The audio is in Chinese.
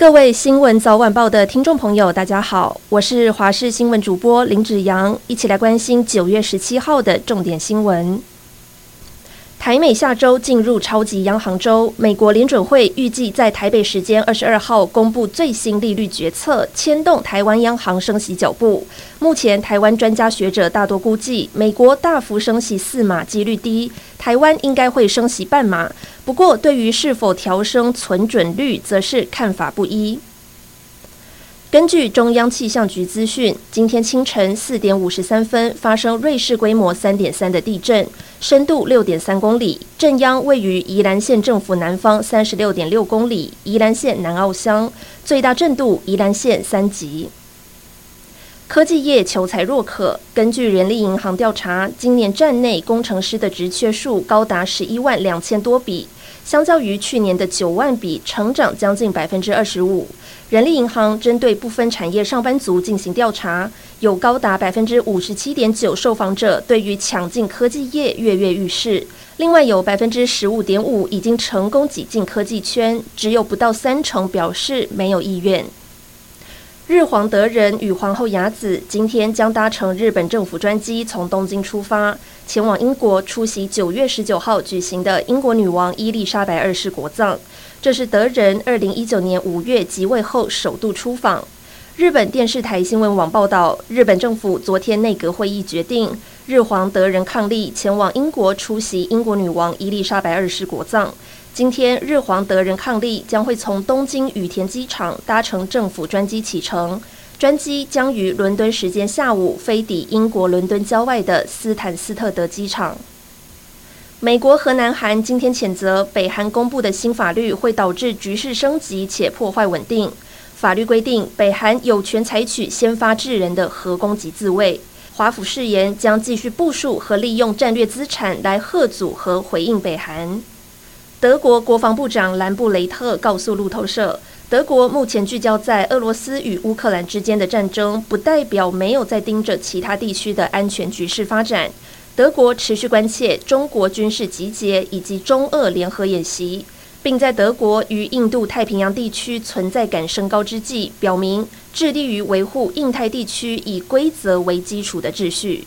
各位新闻早晚报的听众朋友，大家好，我是华视新闻主播林子阳，一起来关心九月十七号的重点新闻。台美下周进入超级央行周，美国联准会预计在台北时间二十二号公布最新利率决策，牵动台湾央行升息脚步。目前台湾专家学者大多估计，美国大幅升息四码几率低，台湾应该会升息半码。不过，对于是否调升存准率，则是看法不一。根据中央气象局资讯，今天清晨四点五十三分发生瑞士规模三点三的地震，深度六点三公里，震央位于宜兰县政府南方三十六点六公里，宜兰县南澳乡，最大震度宜兰县三级。科技业求才若渴，根据人力银行调查，今年站内工程师的职缺数高达十一万两千多笔。相较于去年的九万笔，成长将近百分之二十五。人力银行针对部分产业上班族进行调查，有高达百分之五十七点九受访者对于抢进科技业跃跃欲试，另外有百分之十五点五已经成功挤进科技圈，只有不到三成表示没有意愿。日皇德仁与皇后雅子今天将搭乘日本政府专机从东京出发，前往英国出席九月十九号举行的英国女王伊丽莎白二世国葬。这是德仁二零一九年五月即位后首度出访。日本电视台新闻网报道，日本政府昨天内阁会议决定，日皇德仁伉俪前往英国出席英国女王伊丽莎白二世国葬。今天，日皇德仁伉俪将会从东京羽田机场搭乘政府专机启程，专机将于伦敦时间下午飞抵英国伦敦郊外的斯坦斯特德机场。美国和南韩今天谴责北韩公布的新法律会导致局势升级且破坏稳定。法律规定，北韩有权采取先发制人的核攻击自卫。华府誓言将继续部署和利用战略资产来吓阻和回应北韩。德国国防部长兰布雷特告诉路透社，德国目前聚焦在俄罗斯与乌克兰之间的战争，不代表没有在盯着其他地区的安全局势发展。德国持续关切中国军事集结以及中俄联合演习，并在德国与印度太平洋地区存在感升高之际，表明致力于维护印太地区以规则为基础的秩序。